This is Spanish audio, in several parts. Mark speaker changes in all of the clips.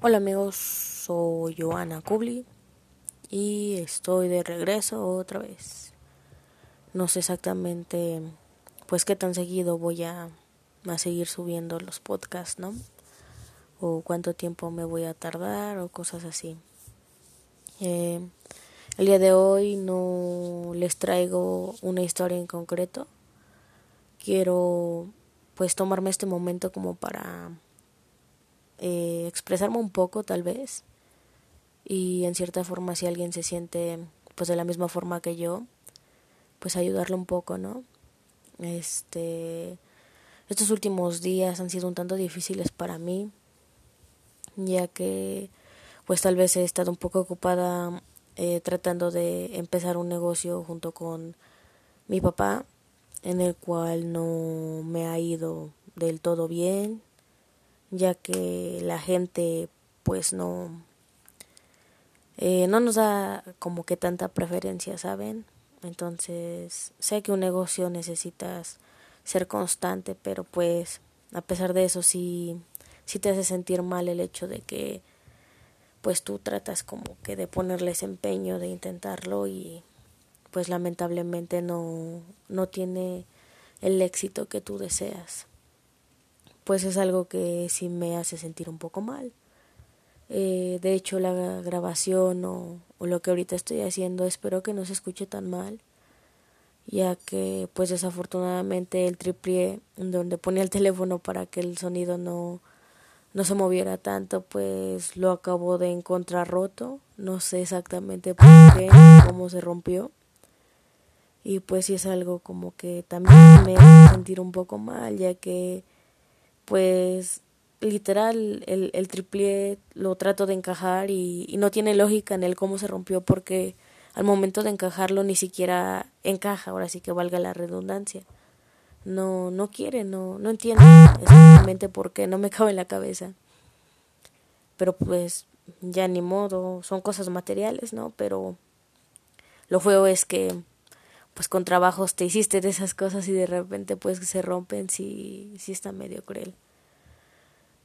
Speaker 1: Hola amigos, soy Joana Kubli y estoy de regreso otra vez. No sé exactamente pues qué tan seguido voy a, a seguir subiendo los podcasts, ¿no? O cuánto tiempo me voy a tardar o cosas así. Eh, el día de hoy no les traigo una historia en concreto. Quiero pues tomarme este momento como para eh, expresarme un poco tal vez. Y en cierta forma si alguien se siente pues de la misma forma que yo pues ayudarle un poco no este estos últimos días han sido un tanto difíciles para mí ya que pues tal vez he estado un poco ocupada eh, tratando de empezar un negocio junto con mi papá en el cual no me ha ido del todo bien ya que la gente pues no eh, no nos da como que tanta preferencia saben entonces sé que un negocio necesitas ser constante pero pues a pesar de eso sí sí te hace sentir mal el hecho de que pues tú tratas como que de ponerles empeño de intentarlo y pues lamentablemente no no tiene el éxito que tú deseas pues es algo que sí me hace sentir un poco mal. Eh, de hecho, la grabación o, o, lo que ahorita estoy haciendo espero que no se escuche tan mal, ya que pues desafortunadamente el triple donde ponía el teléfono para que el sonido no, no se moviera tanto, pues lo acabo de encontrar roto. No sé exactamente por qué, cómo se rompió. Y pues sí es algo como que también me hace sentir un poco mal, ya que pues literal el, el triple lo trato de encajar y, y, no tiene lógica en el cómo se rompió porque al momento de encajarlo ni siquiera encaja, ahora sí que valga la redundancia. No, no quiere, no, no entiendo exactamente por qué, no me cabe en la cabeza. Pero pues ya ni modo, son cosas materiales, ¿no? Pero lo feo es que pues con trabajos te hiciste de esas cosas y de repente pues se rompen, sí, sí está medio cruel.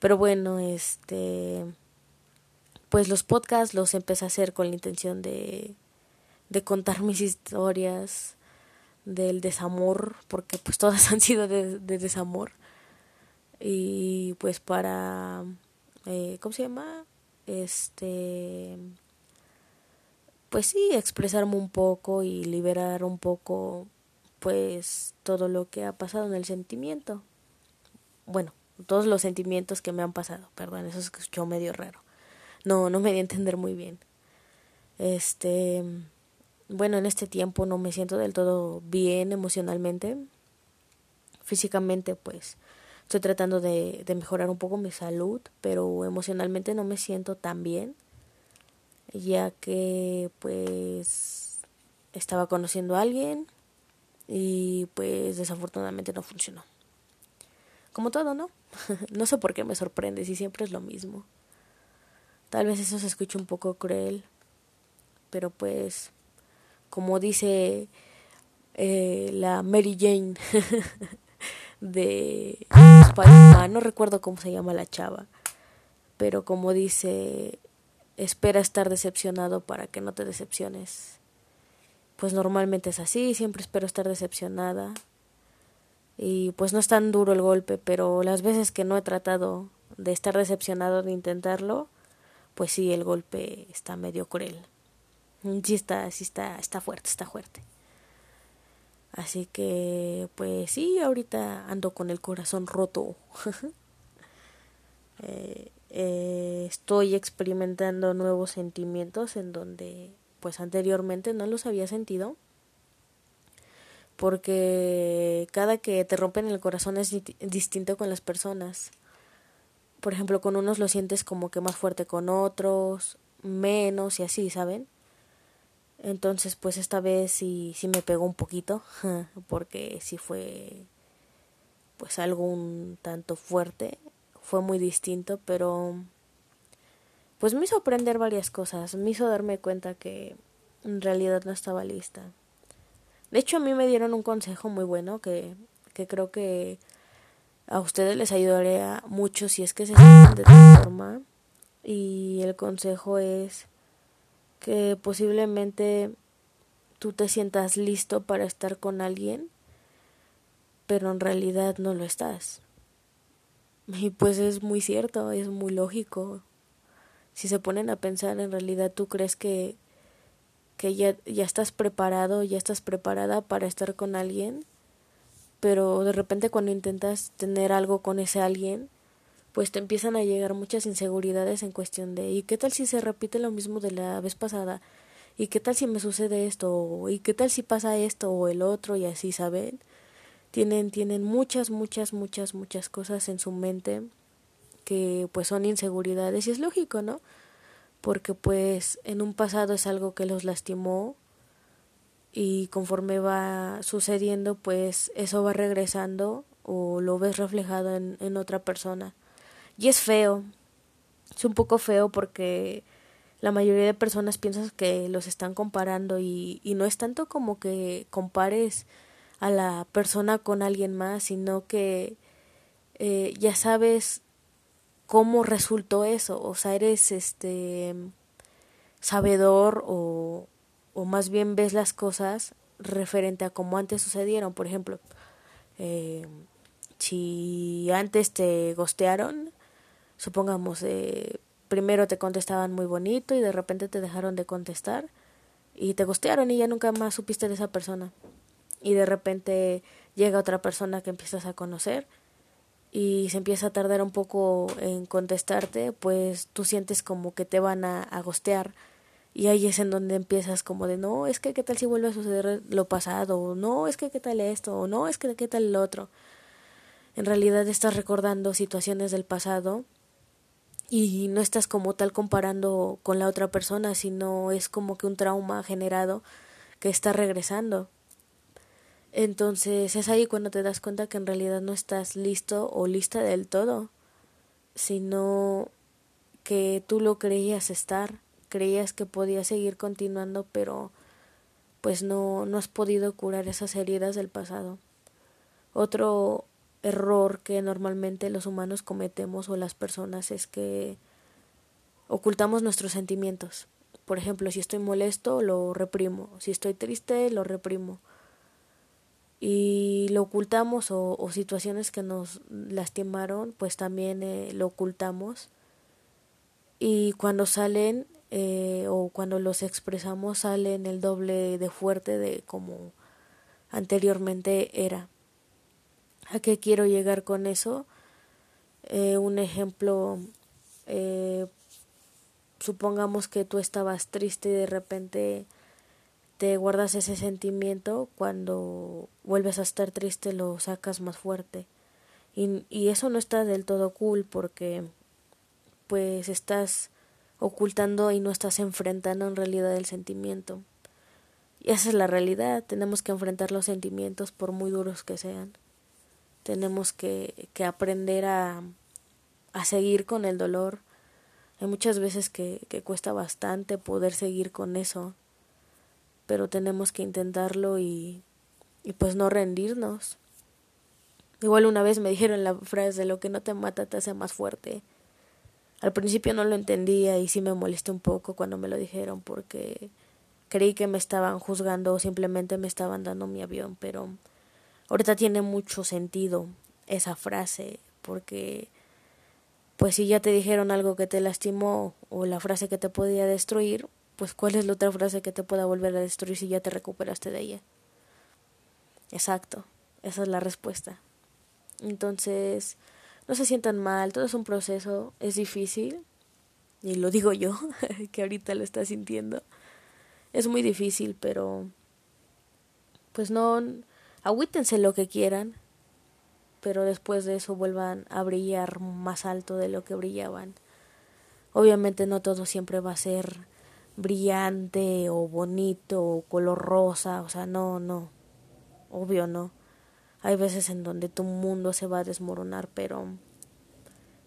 Speaker 1: Pero bueno, este pues los podcasts los empecé a hacer con la intención de, de contar mis historias del desamor, porque pues todas han sido de, de desamor. Y pues para, eh, ¿cómo se llama? Este, pues sí, expresarme un poco y liberar un poco pues todo lo que ha pasado en el sentimiento. Bueno, todos los sentimientos que me han pasado, perdón, eso escuchó medio raro. No, no me di a entender muy bien. Este, bueno, en este tiempo no me siento del todo bien emocionalmente. Físicamente, pues, estoy tratando de, de mejorar un poco mi salud, pero emocionalmente no me siento tan bien ya que pues estaba conociendo a alguien y pues desafortunadamente no funcionó. Como todo, ¿no? no sé por qué me sorprende si siempre es lo mismo. Tal vez eso se escuche un poco cruel, pero pues como dice eh, la Mary Jane de Spider-Man, no recuerdo cómo se llama la chava, pero como dice espera estar decepcionado para que no te decepciones. Pues normalmente es así, siempre espero estar decepcionada. Y pues no es tan duro el golpe, pero las veces que no he tratado de estar decepcionado de intentarlo, pues sí, el golpe está medio cruel. Sí está, sí está, está fuerte, está fuerte. Así que, pues sí, ahorita ando con el corazón roto. eh, eh, estoy experimentando nuevos sentimientos en donde pues anteriormente no los había sentido porque cada que te rompen el corazón es distinto con las personas. Por ejemplo, con unos lo sientes como que más fuerte con otros, menos y así, ¿saben? Entonces, pues esta vez sí, sí me pegó un poquito, porque sí fue pues algo un tanto fuerte fue muy distinto, pero pues me hizo aprender varias cosas, me hizo darme cuenta que en realidad no estaba lista. De hecho, a mí me dieron un consejo muy bueno que, que creo que a ustedes les ayudaría mucho si es que se sienten de esta forma. y el consejo es que posiblemente tú te sientas listo para estar con alguien, pero en realidad no lo estás. Y pues es muy cierto, es muy lógico. Si se ponen a pensar, en realidad tú crees que, que ya, ya estás preparado, ya estás preparada para estar con alguien, pero de repente cuando intentas tener algo con ese alguien, pues te empiezan a llegar muchas inseguridades en cuestión de ¿y qué tal si se repite lo mismo de la vez pasada? ¿Y qué tal si me sucede esto? ¿Y qué tal si pasa esto o el otro? Y así, ¿saben? Tienen, tienen muchas, muchas, muchas, muchas cosas en su mente que pues son inseguridades y es lógico, ¿no? Porque pues en un pasado es algo que los lastimó y conforme va sucediendo pues eso va regresando o lo ves reflejado en, en otra persona. Y es feo. Es un poco feo porque la mayoría de personas piensan que los están comparando y, y no es tanto como que compares a la persona con alguien más, sino que eh, ya sabes cómo resultó eso, o sea, eres este sabedor o, o más bien ves las cosas referente a cómo antes sucedieron, por ejemplo, eh, si antes te gostearon, supongamos, eh, primero te contestaban muy bonito y de repente te dejaron de contestar y te gostearon y ya nunca más supiste de esa persona. Y de repente llega otra persona que empiezas a conocer y se empieza a tardar un poco en contestarte, pues tú sientes como que te van a, a gostear y ahí es en donde empiezas como de no, es que qué tal si vuelve a suceder lo pasado, o no, es que qué tal esto, o no, es que qué tal el otro. En realidad estás recordando situaciones del pasado y no estás como tal comparando con la otra persona, sino es como que un trauma generado que está regresando. Entonces es ahí cuando te das cuenta que en realidad no estás listo o lista del todo, sino que tú lo creías estar, creías que podías seguir continuando, pero pues no, no has podido curar esas heridas del pasado. Otro error que normalmente los humanos cometemos o las personas es que ocultamos nuestros sentimientos. Por ejemplo, si estoy molesto, lo reprimo. Si estoy triste, lo reprimo. Y lo ocultamos o, situaciones que nos lastimaron, pues también eh, lo ocultamos. Y cuando salen eh, o cuando los expresamos, salen el doble de fuerte de como anteriormente era. ¿A qué quiero llegar con eso? Eh, un ejemplo, eh, supongamos que tú estabas triste y de repente te guardas ese sentimiento, cuando vuelves a estar triste lo sacas más fuerte. Y, y eso no está del todo cool porque pues estás ocultando y no estás enfrentando en realidad el sentimiento. Y esa es la realidad, tenemos que enfrentar los sentimientos por muy duros que sean tenemos que, que aprender a, a seguir con el dolor. Hay muchas veces que, que cuesta bastante poder seguir con eso, pero tenemos que intentarlo y, y pues no rendirnos. Igual una vez me dijeron la frase lo que no te mata te hace más fuerte. Al principio no lo entendía y sí me molesté un poco cuando me lo dijeron porque creí que me estaban juzgando o simplemente me estaban dando mi avión, pero ahorita tiene mucho sentido esa frase porque pues si ya te dijeron algo que te lastimó o la frase que te podía destruir, pues cuál es la otra frase que te pueda volver a destruir si ya te recuperaste de ella. Exacto, esa es la respuesta. Entonces, no se sientan mal, todo es un proceso, es difícil, y lo digo yo, que ahorita lo está sintiendo. Es muy difícil, pero pues no agüítense lo que quieran, pero después de eso vuelvan a brillar más alto de lo que brillaban. Obviamente no todo siempre va a ser brillante o bonito o color rosa, o sea, no, no, obvio no. Hay veces en donde tu mundo se va a desmoronar, pero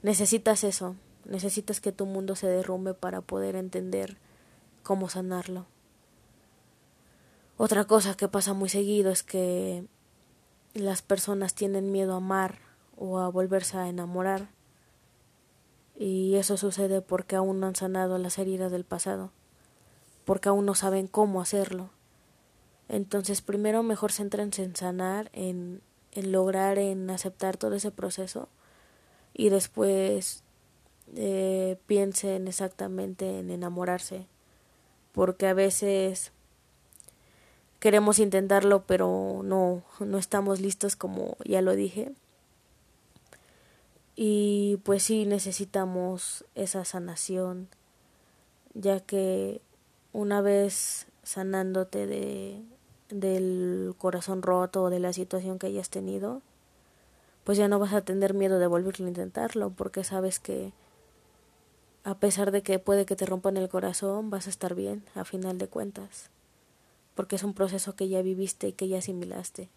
Speaker 1: necesitas eso, necesitas que tu mundo se derrumbe para poder entender cómo sanarlo. Otra cosa que pasa muy seguido es que las personas tienen miedo a amar o a volverse a enamorar Y eso sucede porque aún no han sanado las heridas del pasado, porque aún no saben cómo hacerlo. Entonces, primero mejor céntrense en sanar, en, en lograr, en aceptar todo ese proceso y después eh, piensen exactamente en enamorarse, porque a veces queremos intentarlo, pero no, no estamos listos como ya lo dije. Y pues sí necesitamos esa sanación, ya que una vez sanándote de del corazón roto o de la situación que hayas tenido, pues ya no vas a tener miedo de volver a intentarlo, porque sabes que a pesar de que puede que te rompan el corazón, vas a estar bien a final de cuentas, porque es un proceso que ya viviste y que ya asimilaste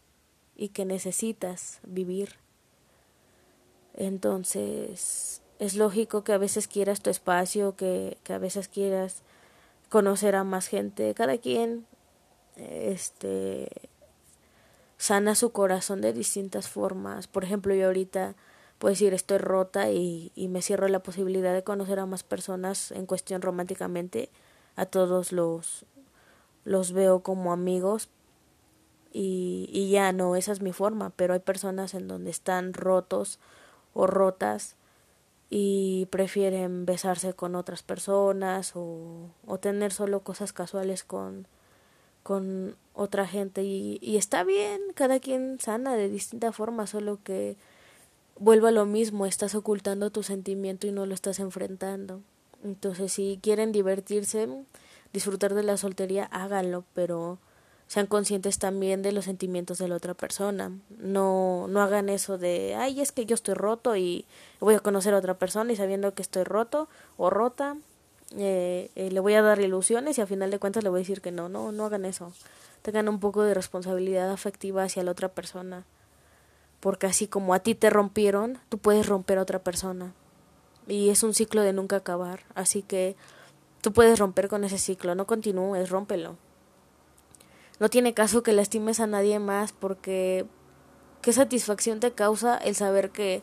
Speaker 1: y que necesitas vivir. Entonces, es lógico que a veces quieras tu espacio, que, que a veces quieras conocer a más gente. Cada quien este sana su corazón de distintas formas. Por ejemplo, yo ahorita puedo decir estoy rota y, y me cierro la posibilidad de conocer a más personas en cuestión románticamente. A todos los, los veo como amigos y, y ya no, esa es mi forma, pero hay personas en donde están rotos o rotas y prefieren besarse con otras personas o, o tener solo cosas casuales con, con otra gente y, y está bien, cada quien sana de distinta forma, solo que vuelva lo mismo, estás ocultando tu sentimiento y no lo estás enfrentando. Entonces, si quieren divertirse, disfrutar de la soltería, háganlo, pero sean conscientes también de los sentimientos de la otra persona. No, no hagan eso de, ay, es que yo estoy roto y voy a conocer a otra persona y sabiendo que estoy roto o rota, eh, eh, le voy a dar ilusiones y al final de cuentas le voy a decir que no, no, no hagan eso. Tengan un poco de responsabilidad afectiva hacia la otra persona. Porque así como a ti te rompieron, tú puedes romper a otra persona. Y es un ciclo de nunca acabar. Así que tú puedes romper con ese ciclo. No continúes, rómpelo no tiene caso que lastimes a nadie más porque qué satisfacción te causa el saber que,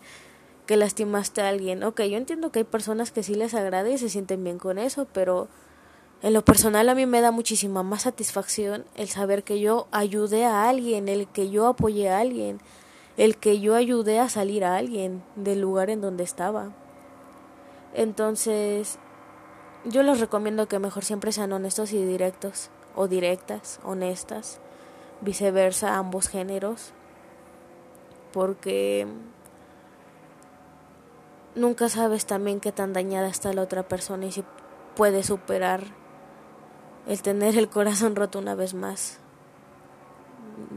Speaker 1: que lastimaste a alguien. Ok, yo entiendo que hay personas que sí les agrada y se sienten bien con eso, pero en lo personal a mí me da muchísima más satisfacción el saber que yo ayudé a alguien, el que yo apoyé a alguien, el que yo ayudé a salir a alguien del lugar en donde estaba. Entonces, yo les recomiendo que mejor siempre sean honestos y directos o directas, honestas, viceversa, ambos géneros, porque nunca sabes también qué tan dañada está la otra persona y si puede superar el tener el corazón roto una vez más.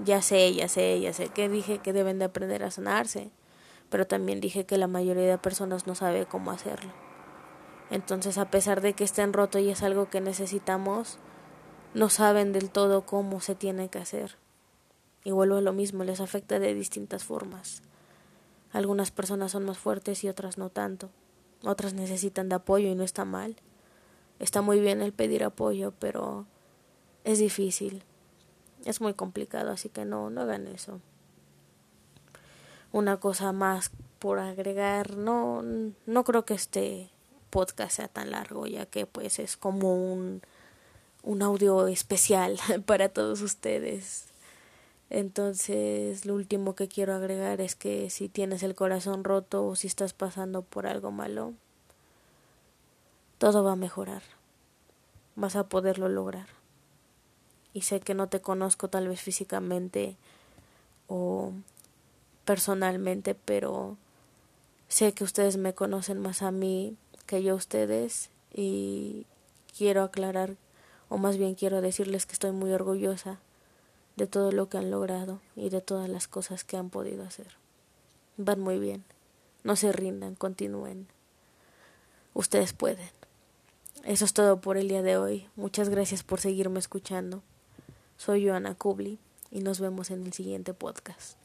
Speaker 1: Ya sé, ya sé, ya sé que dije que deben de aprender a sanarse, pero también dije que la mayoría de personas no sabe cómo hacerlo. Entonces, a pesar de que estén roto y es algo que necesitamos, no saben del todo cómo se tiene que hacer. Y vuelvo a lo mismo, les afecta de distintas formas. Algunas personas son más fuertes y otras no tanto. Otras necesitan de apoyo y no está mal. Está muy bien el pedir apoyo, pero es difícil. Es muy complicado, así que no, no hagan eso. Una cosa más por agregar, no, no creo que este podcast sea tan largo, ya que pues es como un un audio especial para todos ustedes. Entonces, lo último que quiero agregar es que si tienes el corazón roto o si estás pasando por algo malo, todo va a mejorar. Vas a poderlo lograr. Y sé que no te conozco tal vez físicamente o personalmente, pero sé que ustedes me conocen más a mí que yo a ustedes y quiero aclarar o más bien quiero decirles que estoy muy orgullosa de todo lo que han logrado y de todas las cosas que han podido hacer. Van muy bien. No se rindan, continúen. Ustedes pueden. Eso es todo por el día de hoy. Muchas gracias por seguirme escuchando. Soy Joana Kubli y nos vemos en el siguiente podcast.